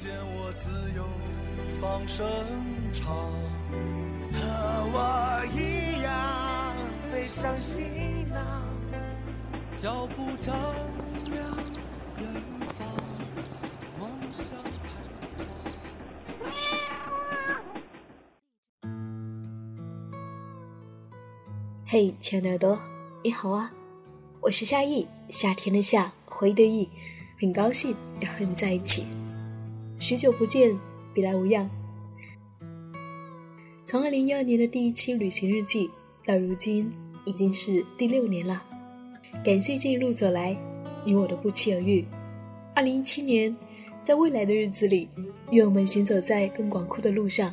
见我自由放声唱，和我一样背上行囊，脚步丈量。嘿，亲爱的耳朵，你好啊！我是夏意，夏天的夏，回的意，很高兴要和你在一起。许久不见，别来无恙。从二零一二年的第一期旅行日记到如今，已经是第六年了。感谢这一路走来，你我的不期而遇。二零一七年，在未来的日子里，愿我们行走在更广阔的路上。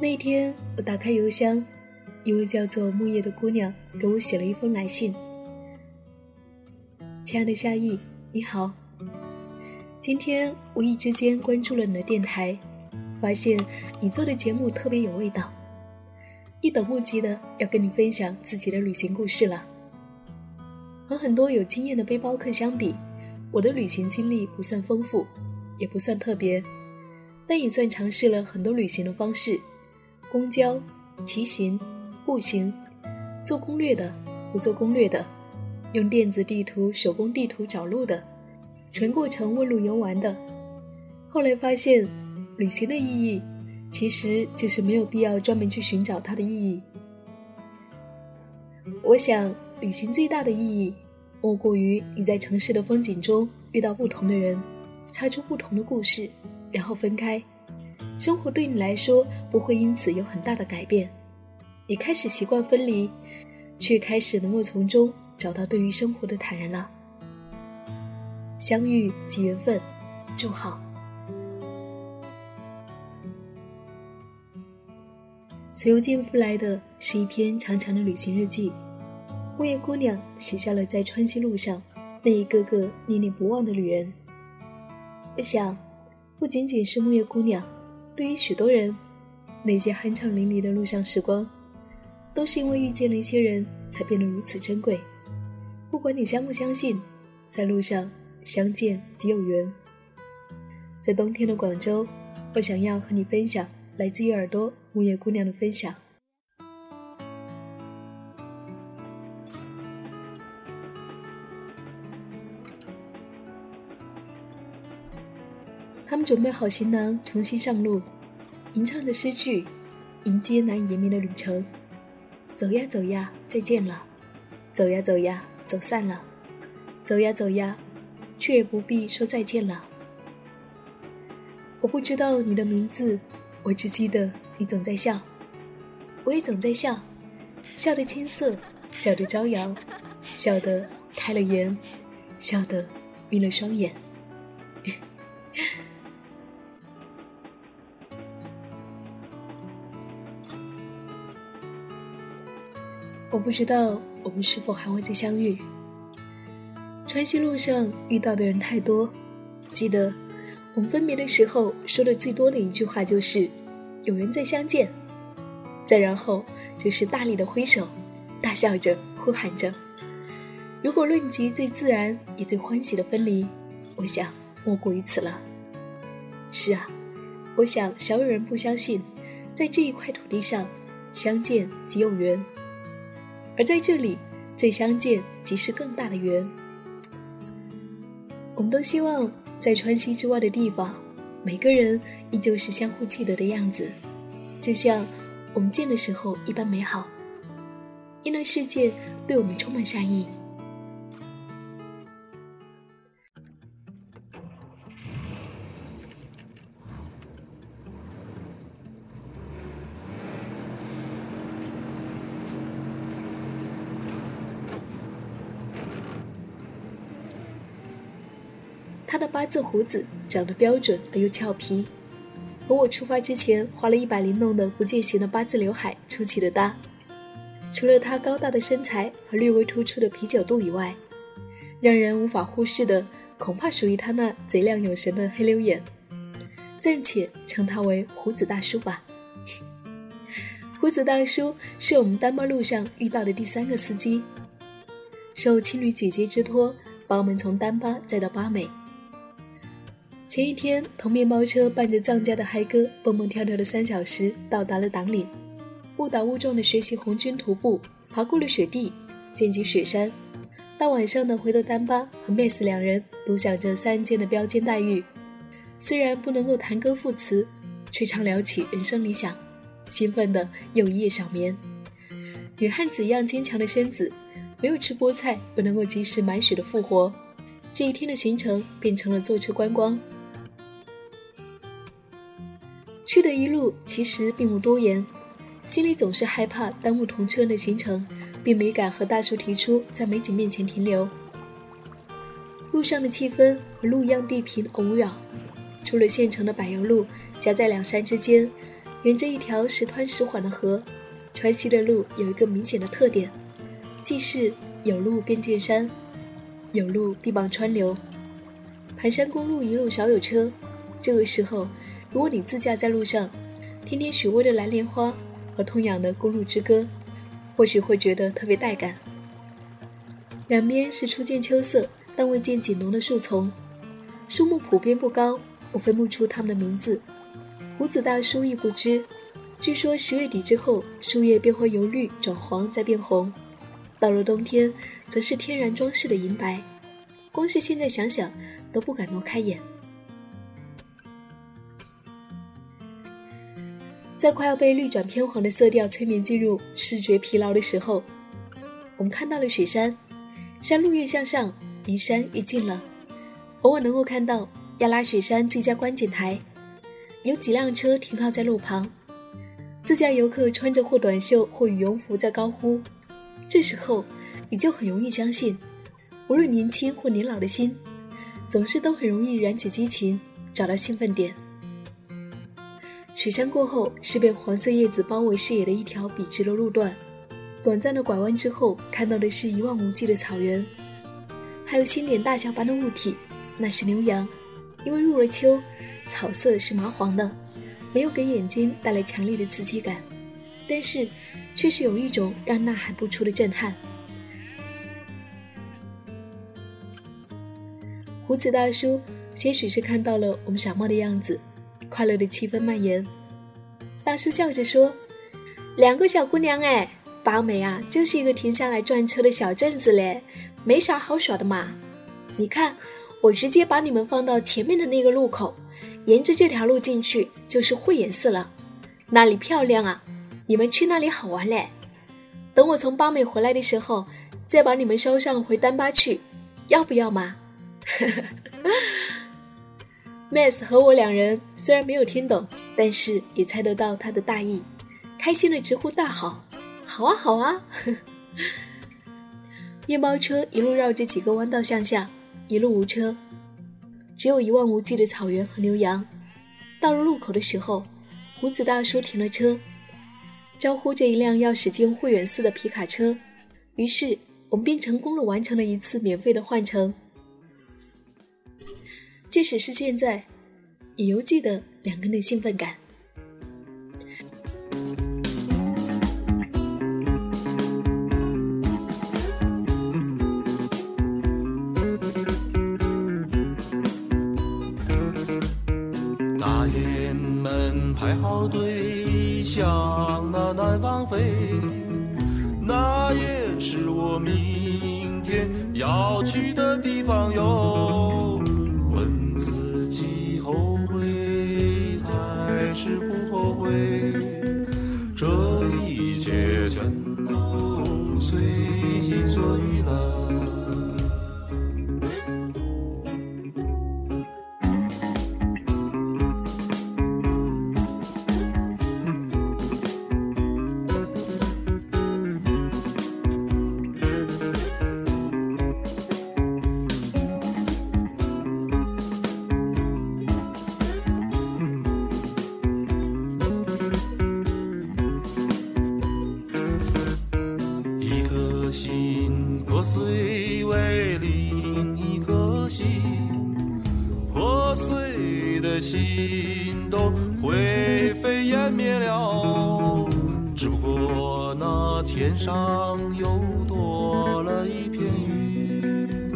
那一天，我打开邮箱，一位叫做木叶的姑娘给我写了一封来信。亲爱的夏意，你好。今天无意之间关注了你的电台，发现你做的节目特别有味道，一等不及的要跟你分享自己的旅行故事了。和很多有经验的背包客相比，我的旅行经历不算丰富，也不算特别，但也算尝试了很多旅行的方式。公交、骑行、步行，做攻略的，不做攻略的，用电子地图、手工地图找路的，全过程问路游玩的。后来发现，旅行的意义，其实就是没有必要专门去寻找它的意义。我想，旅行最大的意义，莫过于你在城市的风景中遇到不同的人，擦出不同的故事，然后分开。生活对你来说不会因此有很大的改变，你开始习惯分离，却开始能够从中找到对于生活的坦然了。相遇即缘分，祝好。随邮件附来的是一篇长长的旅行日记，木叶姑娘写下了在川西路上那一个个念念不忘的旅人。我想，不仅仅是木叶姑娘。对于许多人，那些酣畅淋漓的路上时光，都是因为遇见了一些人才变得如此珍贵。不管你相不相信，在路上相见即有缘。在冬天的广州，我想要和你分享来自于耳朵木叶姑娘的分享。他们准备好行囊，重新上路，吟唱着诗句，迎接难以言明的旅程。走呀走呀，再见了；走呀走呀，走散了；走呀走呀，却也不必说再见了。我不知道你的名字，我只记得你总在笑，我也总在笑，笑得青涩，笑得招摇，笑得开了颜，笑得眯了双眼。我不知道我们是否还会再相遇。川西路上遇到的人太多，记得我们分别的时候说的最多的一句话就是“有缘再相见”，再然后就是大力的挥手，大笑着呼喊着。如果论及最自然也最欢喜的分离，我想莫过于此了。是啊，我想少有人不相信，在这一块土地上相见即有缘。而在这里，最相见即是更大的缘。我们都希望在川西之外的地方，每个人依旧是相互记得的样子，就像我们见的时候一般美好。因为世界对我们充满善意。他的八字胡子长得标准而又俏皮，和我出发之前花了一百零弄的不见形的八字刘海出奇的搭。除了他高大的身材和略微突出的啤酒肚以外，让人无法忽视的恐怕属于他那贼亮有神的黑溜眼，暂且称他为胡子大叔吧。胡子大叔是我们丹巴路上遇到的第三个司机，受青旅姐姐之托，把我们从丹巴载到巴美。前一天，同面包车伴着藏家的嗨歌，蹦蹦跳跳的三小时，到达了党岭。误打误撞的学习红军徒步，爬过了雪地，见及雪山。到晚上的回到丹巴和 Miss 两人独享着三间的标间待遇。虽然不能够谈歌赋词，却常聊起人生理想，兴奋的又一夜少眠。女汉子一样坚强的身子，没有吃菠菜不能够及时买血的复活。这一天的行程变成了坐车观光。去的一路其实并无多言。心里总是害怕耽误同车的行程，便没敢和大叔提出在美景面前停留。路上的气氛和路一样地平而无扰，除了县城的柏油路夹在两山之间，沿着一条时湍时缓的河，川西的路有一个明显的特点，即是有路便见山，有路必傍川流。盘山公路一路少有车，这个时候，如果你自驾在路上，听听许巍的《蓝莲花》。和通阳的公路之歌，或许会觉得特别带感。两边是初见秋色但未见锦浓的树丛，树木普遍不高，我分不出它们的名字。胡子大叔亦不知。据说十月底之后，树叶便会由绿转黄再变红，到了冬天，则是天然装饰的银白。光是现在想想，都不敢挪开眼。在快要被绿转偏黄的色调催眠进入视觉疲劳的时候，我们看到了雪山，山路越向上，离山越近了。偶尔能够看到亚拉雪山最佳观景台，有几辆车停靠在路旁，自驾游客穿着或短袖或羽绒服在高呼。这时候，你就很容易相信，无论年轻或年老的心，总是都很容易燃起激情，找到兴奋点。雪山过后是被黄色叶子包围视野的一条笔直的路段，短暂的拐弯之后，看到的是一望无际的草原，还有星点大小般的物体，那是牛羊。因为入了秋，草色是麻黄的，没有给眼睛带来强烈的刺激感，但是却是有一种让呐喊不出的震撼。胡子大叔些许是看到了我们傻帽的样子。快乐的气氛蔓延，大叔笑着说：“两个小姑娘哎，八美啊，就是一个停下来转车的小镇子嘞，没啥好耍的嘛。你看，我直接把你们放到前面的那个路口，沿着这条路进去就是慧眼寺了，那里漂亮啊，你们去那里好玩嘞。等我从八美回来的时候，再把你们捎上回丹巴去，要不要嘛？” Miss 和我两人虽然没有听懂，但是也猜得到他的大意，开心的直呼大好，好啊好啊！面包车一路绕着几个弯道向下，一路无车，只有一望无际的草原和牛羊。到了路口的时候，胡子大叔停了车，招呼着一辆要驶进慧远寺的皮卡车，于是我们便成功的完成了一次免费的换乘。即使是现在，也犹记得两个人的兴奋感。大雁们排好队，向那南方飞，那也是我明天要去的地方哟。天上又多了一片云，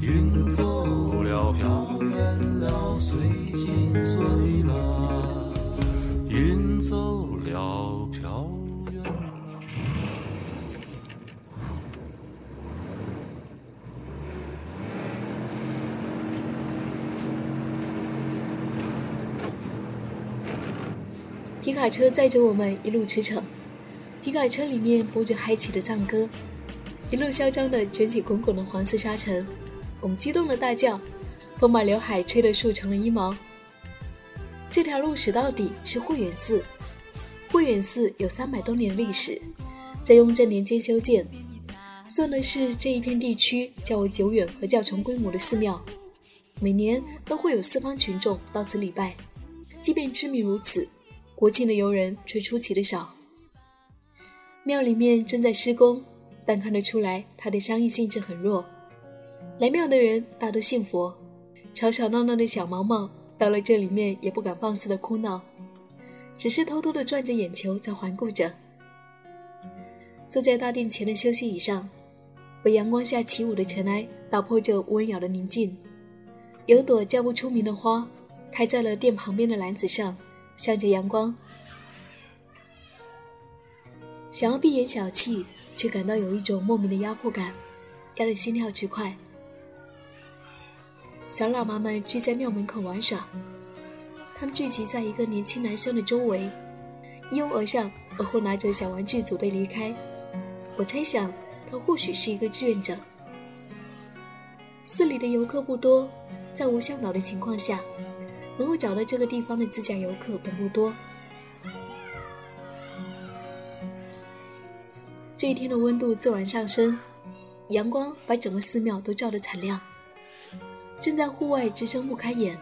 云走了，飘远了，随心碎了，云走了，飘远了。皮卡车载着我们一路驰骋，皮卡车里面播着嗨起的藏歌，一路嚣张地卷起滚滚的黄色沙尘。我们激动地大叫，风把刘海吹得竖成了一毛。这条路驶到底是慧远寺，慧远寺有三百多年历史，在雍正年间修建，算的是这一片地区较为久远和较成规模的寺庙。每年都会有四方群众到此礼拜，即便知名如此。国庆的游人却出奇的少。庙里面正在施工，但看得出来他的商业性质很弱。来庙的人大都信佛，吵吵闹闹的小毛毛到了这里面也不敢放肆的哭闹，只是偷偷的转着眼球在环顾着。坐在大殿前的休息椅上，被阳光下起舞的尘埃打破着温雅的宁静。有朵叫不出名的花，开在了殿旁边的篮子上。向着阳光，想要闭眼小憩，却感到有一种莫名的压迫感，压得心跳直快。小喇嘛们聚在庙门口玩耍，他们聚集在一个年轻男生的周围，一拥而上，而后拿着小玩具组队离开。我猜想，他或许是一个志愿者。寺里的游客不多，在无向导的情况下。能够找到这个地方的自驾游客本不多。这一天的温度骤然上升，阳光把整个寺庙都照得惨亮。正在户外直睁不开眼，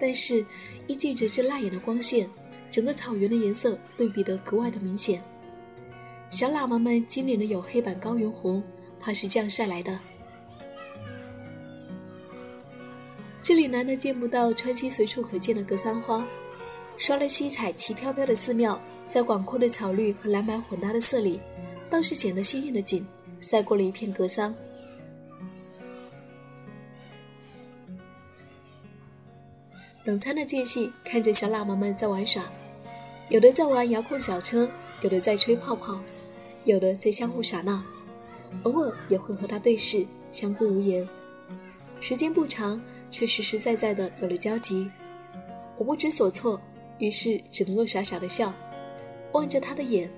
但是依借着这辣眼的光线，整个草原的颜色对比得格外的明显。小喇嘛们金脸的有黑板高原红，怕是这样晒来的。这里难得见不到川西随处可见的格桑花，刷了七彩旗飘飘的寺庙，在广阔的草绿和蓝白混搭的色里，倒是显得鲜艳的紧，赛过了一片格桑。等餐的间隙，看着小喇嘛们在玩耍，有的在玩遥控小车，有的在吹泡泡，有的在相互耍闹，偶尔也会和他对视，相顾无言。时间不长。却实实在在的有了交集，我不知所措，于是只能够傻傻的笑，望着他的眼。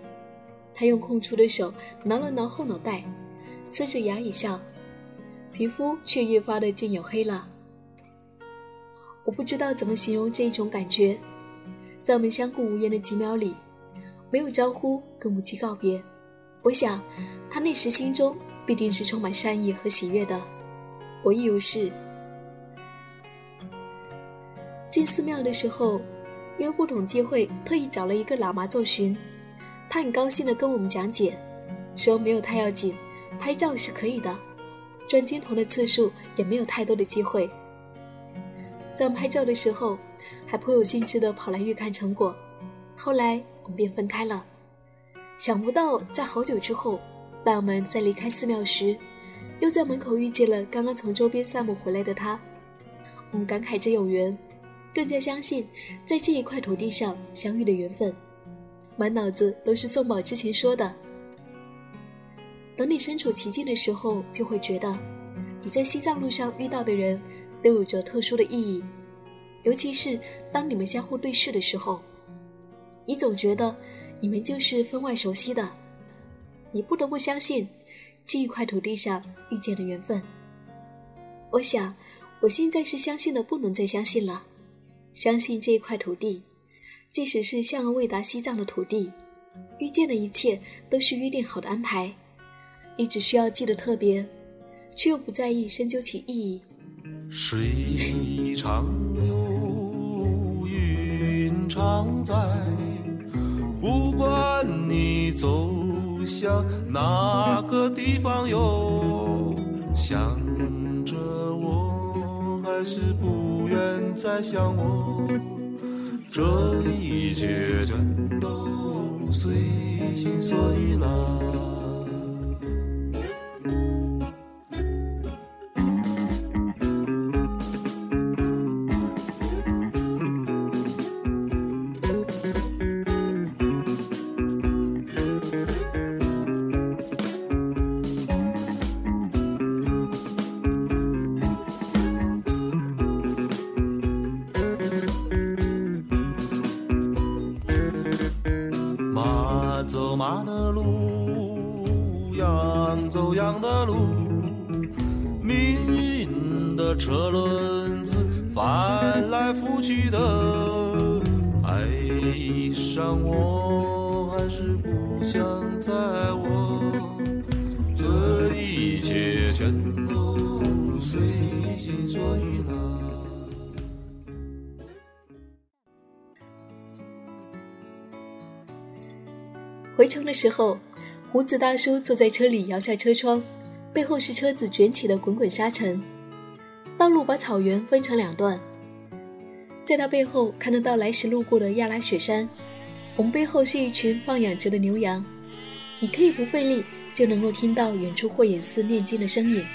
他用空出的手挠了挠后脑袋，呲着牙一笑，皮肤却越发的渐黝黑了。我不知道怎么形容这一种感觉，在我们相顾无言的几秒里，没有招呼，更不及告别。我想，他那时心中必定是充满善意和喜悦的，我亦如是。进寺庙的时候，因为不懂机会，特意找了一个喇嘛做巡。他很高兴地跟我们讲解，说没有太要紧，拍照是可以的，转镜头的次数也没有太多的机会。在拍照的时候，还颇有兴致地跑来预看成果。后来我们便分开了。想不到在好久之后，当我们在离开寺庙时，又在门口遇见了刚刚从周边散步回来的他。我们感慨着有缘。更加相信，在这一块土地上相遇的缘分，满脑子都是宋宝之前说的：等你身处其境的时候，就会觉得你在西藏路上遇到的人都有着特殊的意义。尤其是当你们相互对视的时候，你总觉得你们就是分外熟悉的。你不得不相信这一块土地上遇见的缘分。我想，我现在是相信的不能再相信了。相信这一块土地，即使是向而未达西藏的土地，遇见的一切都是约定好的安排。你只需要记得特别，却又不在意深究其意义。水长流，云常在，不管你走向哪个地方哟，想着我还是不愿再想我，这一切全都随心所欲了。爱上我还是不想在我，这一切全都随心所欲了。回城的时候，胡子大叔坐在车里摇下车窗，背后是车子卷起的滚滚沙尘。道路把草原分成两段，在他背后看得到来时路过的亚拉雪山。我们背后是一群放养着的牛羊，你可以不费力就能够听到远处霍眼寺念经的声音。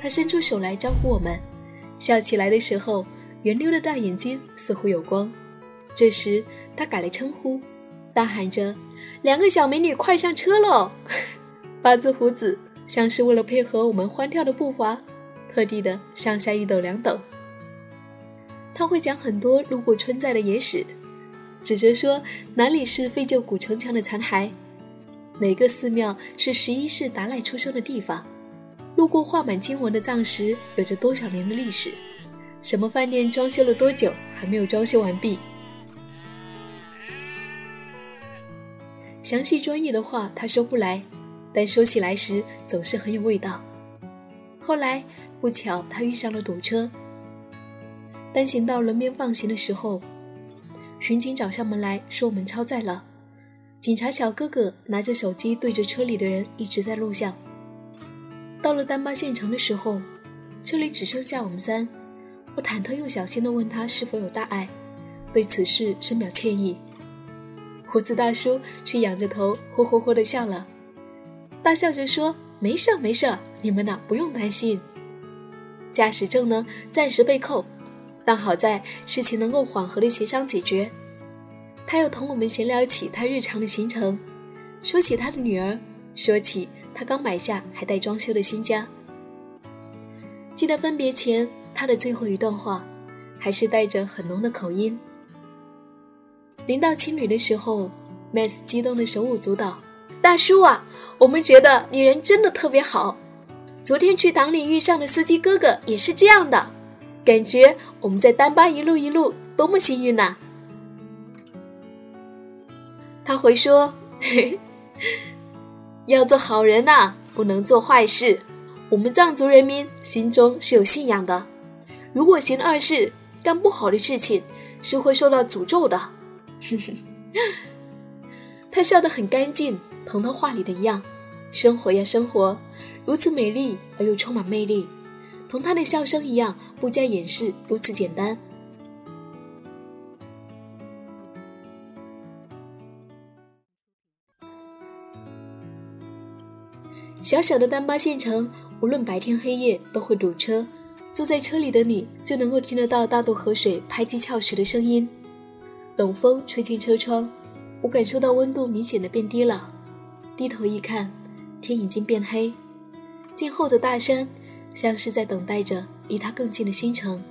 他伸出手来招呼我们，笑起来的时候，圆溜的大眼睛似乎有光。这时他改了称呼，大喊着。两个小美女快上车喽！八字胡子像是为了配合我们欢跳的步伐，特地的上下一抖两抖。他会讲很多路过村寨的野史，指着说哪里是废旧古城墙的残骸，哪个寺庙是十一世达赖出生的地方，路过画满经文的藏石有着多少年的历史，什么饭店装修了多久还没有装修完毕。详细专业的话他说不来，但说起来时总是很有味道。后来不巧他遇上了堵车，单行道轮边放行的时候，巡警找上门来说我们超载了。警察小哥哥拿着手机对着车里的人一直在录像。到了丹巴县城的时候，车里只剩下我们三，我忐忑又小心地问他是否有大碍，对此事深表歉意。胡子大叔却仰着头，呼呼呼地笑了，大笑着说：“没事没事你们呐不用担心。驾驶证呢，暂时被扣，但好在事情能够缓和的协商解决。”他又同我们闲聊起他日常的行程，说起他的女儿，说起他刚买下还待装修的新家。记得分别前他的最后一段话，还是带着很浓的口音。临到青旅的时候，Max 激动的手舞足蹈。大叔啊，我们觉得你人真的特别好。昨天去党里遇上的司机哥哥也是这样的，感觉我们在丹巴一路一路多么幸运呐。他回说：“嘿 要做好人呐，不能做坏事。我们藏族人民心中是有信仰的，如果行二事、干不好的事情，是会受到诅咒的。”他笑得很干净，同他话里的一样。生活呀，生活，如此美丽而又充满魅力，同他的笑声一样，不加掩饰，如此简单。小小的丹巴县城，无论白天黑夜都会堵车。坐在车里的你，就能够听得到大渡河水拍击峭石的声音。冷风吹进车窗，我感受到温度明显的变低了。低头一看，天已经变黑，静候的大山像是在等待着离他更近的星辰。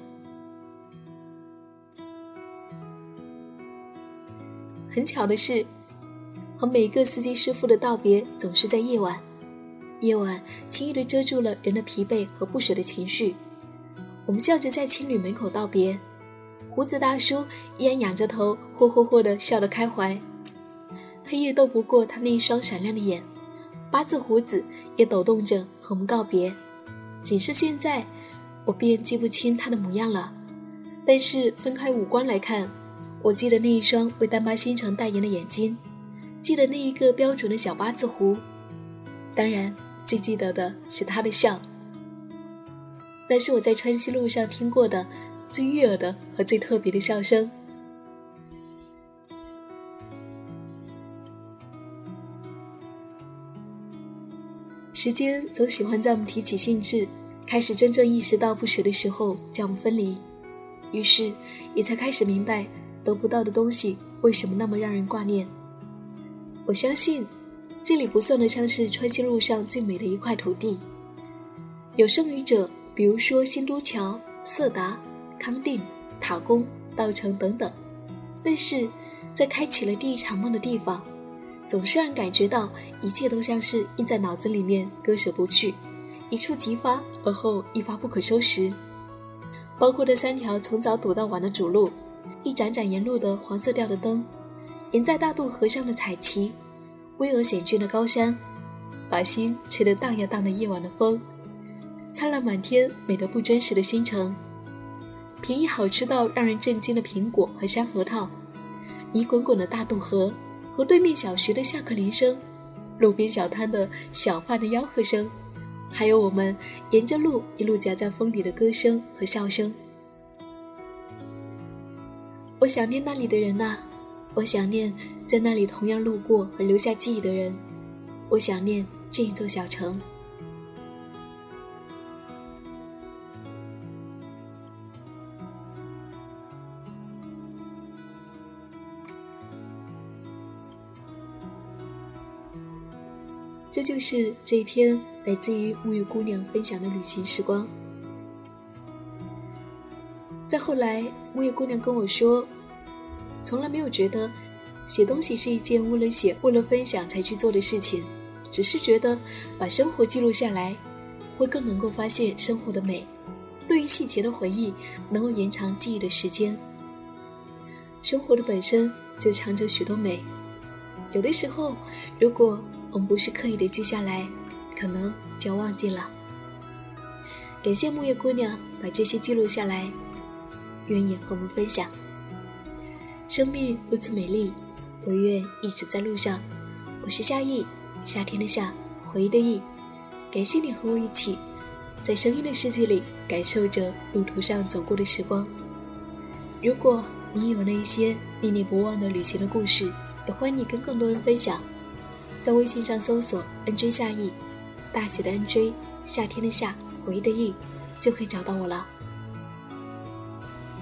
很巧的是，和每个司机师傅的道别总是在夜晚。夜晚轻易的遮住了人的疲惫和不舍的情绪。我们笑着在青旅门口道别。胡子大叔依然仰着头，霍霍霍地笑得开怀。黑夜斗不过他那一双闪亮的眼，八字胡子也抖动着和我们告别。仅是现在，我便记不清他的模样了。但是分开五官来看，我记得那一双为丹巴星城代言的眼睛，记得那一个标准的小八字胡，当然最记得的是他的笑。那是我在川西路上听过的最悦耳的和最特别的笑声。时间总喜欢在我们提起兴致，开始真正意识到不舍的时候将我们分离，于是也才开始明白得不到的东西为什么那么让人挂念。我相信，这里不算得上是川西路上最美的一块土地。有剩余者，比如说新都桥、色达、康定、塔公、稻城等等。但是，在开启了第一场梦的地方，总是让人感觉到一切都像是印在脑子里面，割舍不去，一触即发，而后一发不可收拾。包括这三条从早堵到晚的主路，一盏盏沿路的黄色调的灯。沿在大渡河上的彩旗，巍峨险峻的高山，把心吹得荡呀荡的夜晚的风，灿烂满天美得不真实的星辰，便宜好吃到让人震惊的苹果和山核桃，泥滚滚的大渡河和对面小学的下课铃声，路边小摊的小贩的吆喝声，还有我们沿着路一路夹在风里的歌声和笑声。我想念那里的人呐。我想念在那里同样路过和留下记忆的人，我想念这一座小城。这就是这一篇来自于沐浴姑娘分享的旅行时光。再后来，沐浴姑娘跟我说。从来没有觉得写东西是一件为了写、为了分享才去做的事情，只是觉得把生活记录下来，会更能够发现生活的美。对于细节的回忆，能够延长记忆的时间。生活的本身就藏着许多美，有的时候，如果我们不是刻意的记下来，可能就忘记了。感谢木叶姑娘把这些记录下来，愿意和我们分享。生命如此美丽，我愿一直在路上。我是夏意，夏天的夏，回忆的忆。感谢你和我一起，在声音的世界里感受着路途上走过的时光。如果你有那一些念念不忘的旅行的故事，也欢迎你跟更多人分享。在微信上搜索 “nj 夏意”，大写的 “nj”，夏天的夏，回忆的忆，就可以找到我了。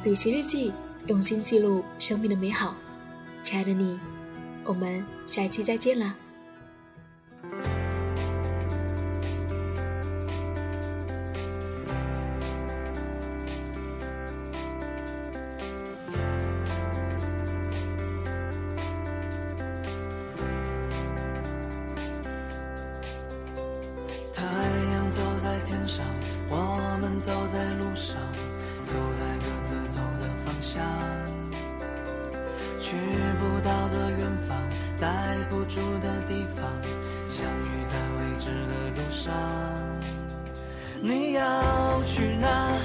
旅行日记。用心记录生命的美好，亲爱的你，我们下一期再见了。你要去哪？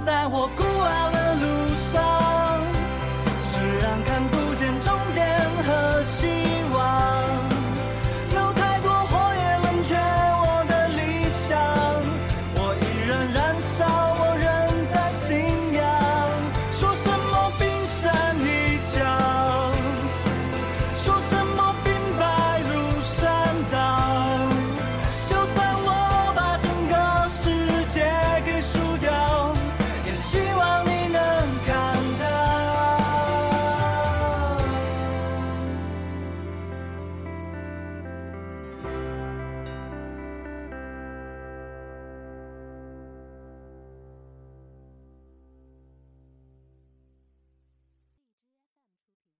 在我孤傲。